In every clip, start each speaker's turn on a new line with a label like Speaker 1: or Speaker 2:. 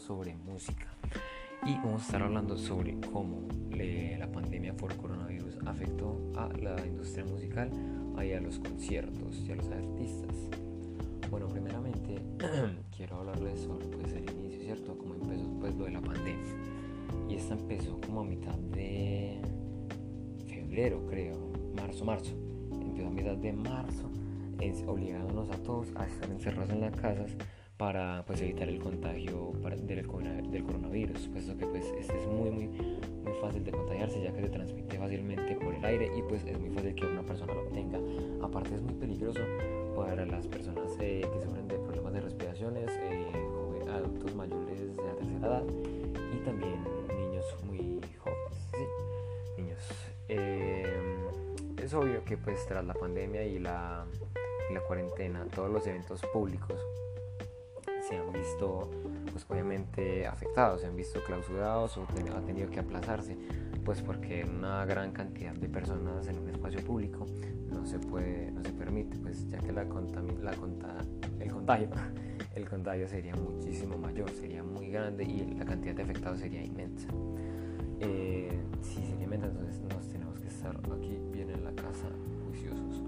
Speaker 1: sobre música y vamos a estar hablando sobre cómo la pandemia por coronavirus afectó a la industria musical y a los conciertos y a los artistas. Bueno, primeramente quiero hablarles sobre pues, el inicio, ¿cierto? Cómo empezó pues, lo de la pandemia. Y esta empezó como a mitad de febrero, creo, marzo, marzo. Empezó a mitad de marzo, obligándonos a todos a estar encerrados en las casas para pues, evitar el contagio del, coronavirus, puesto que pues, este es muy, muy, muy fácil de contagiarse ya que se transmite fácilmente por el aire y pues es muy fácil que una persona lo tenga. Aparte es muy peligroso para las personas eh, que sufren de problemas de respiraciones, eh, adultos mayores de la tercera edad y también niños muy jóvenes. Niños. Eh, es obvio que pues tras la pandemia y la, y la cuarentena, todos los eventos públicos se han visto pues obviamente afectados, se han visto clausurados o han tenido que aplazarse, pues porque una gran cantidad de personas en un espacio público no se puede, no se permite, pues ya que la, la el contagio, el contagio sería muchísimo mayor, sería muy grande y la cantidad de afectados sería inmensa. Eh, si sería inmensa, entonces nos tenemos que estar aquí bien en la casa juiciosos.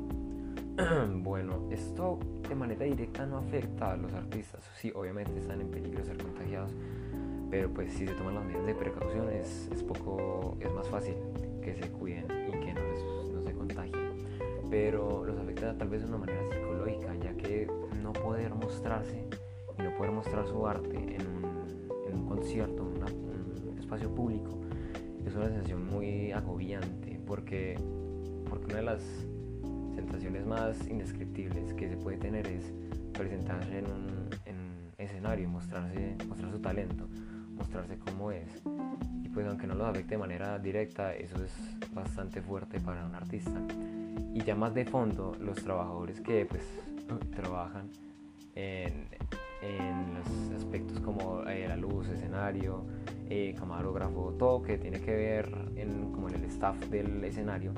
Speaker 1: bueno, esto de manera directa no afecta a los artistas. Sí, obviamente están en peligro de ser contagiados, pero pues si se toman las medidas de precaución es, poco, es más fácil que se cuiden y que no, no se contagien. Pero los afecta tal vez de una manera psicológica, ya que no poder mostrarse y no poder mostrar su arte en un, en un concierto, en un espacio público, es una sensación muy agobiante porque, porque una de las sensaciones más indescriptibles que se puede tener es presentarse en un, escenario y mostrarse, mostrar su talento, mostrarse cómo es. Y pues aunque no lo afecte de manera directa, eso es bastante fuerte para un artista. Y ya más de fondo, los trabajadores que pues trabajan en, los aspectos como eh, la luz, escenario, eh, camarógrafo, todo que tiene que ver en, como en el staff del escenario,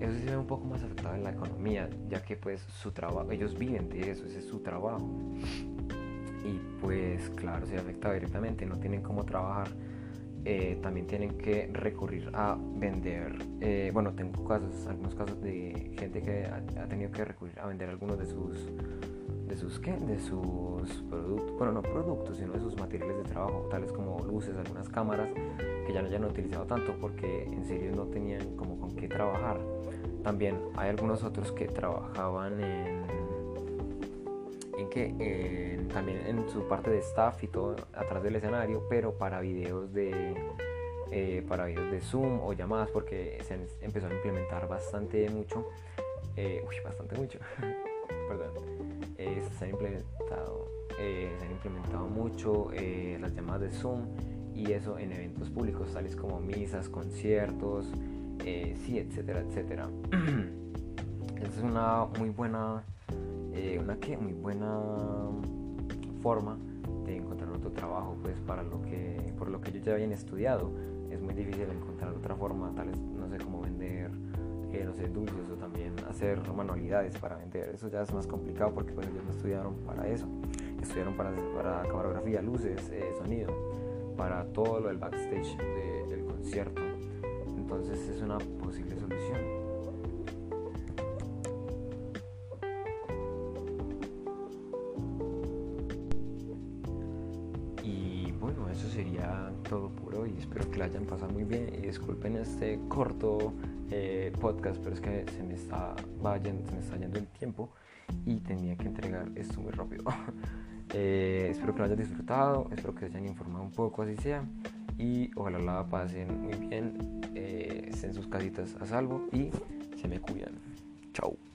Speaker 1: eso se ve un poco más afectado en la economía, ya que pues su trabajo, ellos viven de eso, ese es su trabajo. Y pues claro, se afecta directamente, no tienen cómo trabajar. Eh, también tienen que recurrir a vender, eh, bueno, tengo casos, algunos casos de gente que ha, tenido que recurrir a vender algunos de sus, de sus, ¿qué? De sus productos, bueno, no productos, sino de sus materiales de trabajo, tales como luces, algunas cámaras, que ya no hayan utilizado tanto porque en serio no tenían como con qué trabajar. También hay algunos otros que trabajaban en, en que también en su parte de staff y todo atrás del escenario, pero para videos de eh, para videos de Zoom o llamadas porque se empezó a implementar bastante mucho, eh, uy, bastante mucho, perdón, se han implementado, se han implementado mucho las llamadas de Zoom y eso en eventos públicos tales como misas, conciertos, eh, sí, etcétera, etcétera. Esa es una muy buena, eh, una muy buena forma de encontrar otro trabajo, pues para lo que, por lo que ellos ya habían estudiado. Es muy difícil encontrar otra forma, tal vez, no sé, cómo vender, eh, no sé, dulces o también hacer manualidades para vender. Eso ya es más complicado porque ellos no estudiaron para eso. Estudiaron para, para camarografía, luces, sonido, para todo lo del backstage del concierto entonces es una posible solución. Y bueno, eso sería todo por hoy. Espero que la hayan pasado muy bien y disculpen este corto eh, podcast, pero es que se me, está, se me está yendo el tiempo y tenía que entregar esto muy rápido. Eh, espero que lo hayan disfrutado, espero que se hayan informado un poco, así sea y ojalá la pasen muy bien, eh, estén sus casitas a salvo y se me cuidan. Chao.